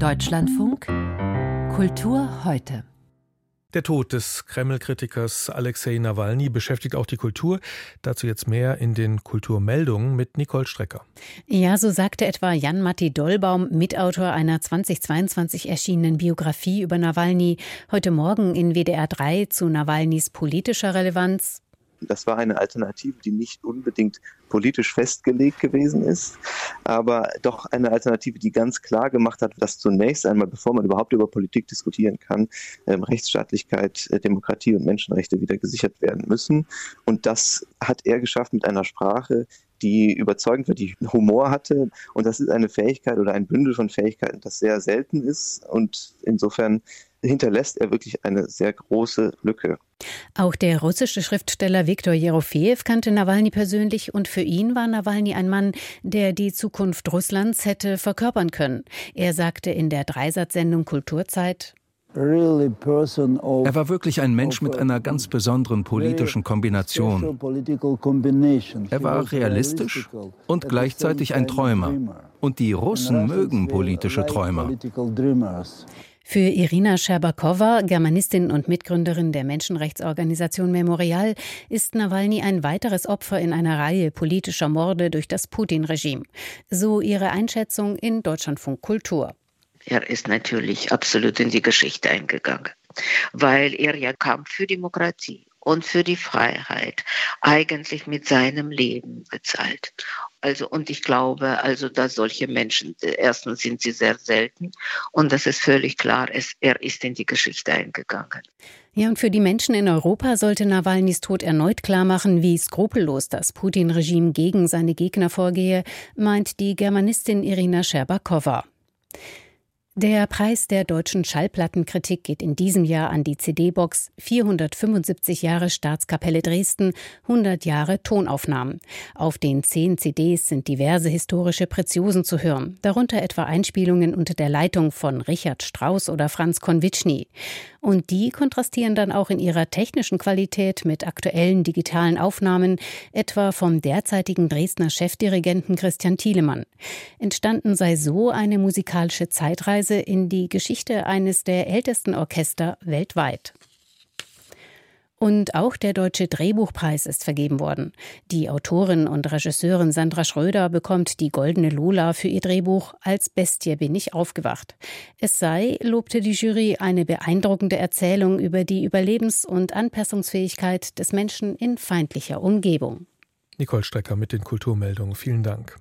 Deutschlandfunk Kultur heute. Der Tod des Kreml-Kritikers Alexei Nawalny beschäftigt auch die Kultur. Dazu jetzt mehr in den Kulturmeldungen mit Nicole Strecker. Ja, so sagte etwa Jan-Matti Dollbaum, Mitautor einer 2022 erschienenen Biografie über Nawalny, heute Morgen in WDR 3 zu Nawalnys politischer Relevanz. Das war eine Alternative, die nicht unbedingt politisch festgelegt gewesen ist, aber doch eine Alternative, die ganz klar gemacht hat, dass zunächst einmal, bevor man überhaupt über Politik diskutieren kann, ähm, Rechtsstaatlichkeit, äh, Demokratie und Menschenrechte wieder gesichert werden müssen. Und das hat er geschafft mit einer Sprache, die überzeugend war, die Humor hatte. Und das ist eine Fähigkeit oder ein Bündel von Fähigkeiten, das sehr selten ist. Und insofern hinterlässt er wirklich eine sehr große Lücke. Auch der russische Schriftsteller Viktor Jerofejew kannte Nawalny persönlich und für ihn war Nawalny ein Mann, der die Zukunft Russlands hätte verkörpern können. Er sagte in der Dreisatzsendung Kulturzeit, er war wirklich ein Mensch mit einer ganz besonderen politischen Kombination. Er war realistisch und gleichzeitig ein Träumer. Und die Russen mögen politische Träumer. Für Irina Scherbakowa, Germanistin und Mitgründerin der Menschenrechtsorganisation Memorial, ist Nawalny ein weiteres Opfer in einer Reihe politischer Morde durch das Putin-Regime. So ihre Einschätzung in Deutschlandfunk Kultur. Er ist natürlich absolut in die Geschichte eingegangen, weil er ja kam für Demokratie und für die Freiheit eigentlich mit seinem Leben bezahlt. Also, und ich glaube, also, dass solche Menschen, erstens sind sie sehr selten und das ist völlig klar, es, er ist in die Geschichte eingegangen. Ja, und für die Menschen in Europa sollte Nawalnys Tod erneut klarmachen, wie skrupellos das Putin-Regime gegen seine Gegner vorgehe, meint die Germanistin Irina Scherbakowa. Der Preis der deutschen Schallplattenkritik geht in diesem Jahr an die CD-Box 475 Jahre Staatskapelle Dresden, 100 Jahre Tonaufnahmen. Auf den zehn CDs sind diverse historische Preziosen zu hören, darunter etwa Einspielungen unter der Leitung von Richard Strauss oder Franz Konwitschny. Und die kontrastieren dann auch in ihrer technischen Qualität mit aktuellen digitalen Aufnahmen, etwa vom derzeitigen Dresdner Chefdirigenten Christian Thielemann. Entstanden sei so eine musikalische Zeitreise in die Geschichte eines der ältesten Orchester weltweit. Und auch der Deutsche Drehbuchpreis ist vergeben worden. Die Autorin und Regisseurin Sandra Schröder bekommt die Goldene Lola für ihr Drehbuch Als Bestie bin ich aufgewacht. Es sei, lobte die Jury, eine beeindruckende Erzählung über die Überlebens- und Anpassungsfähigkeit des Menschen in feindlicher Umgebung. Nicole Strecker mit den Kulturmeldungen. Vielen Dank.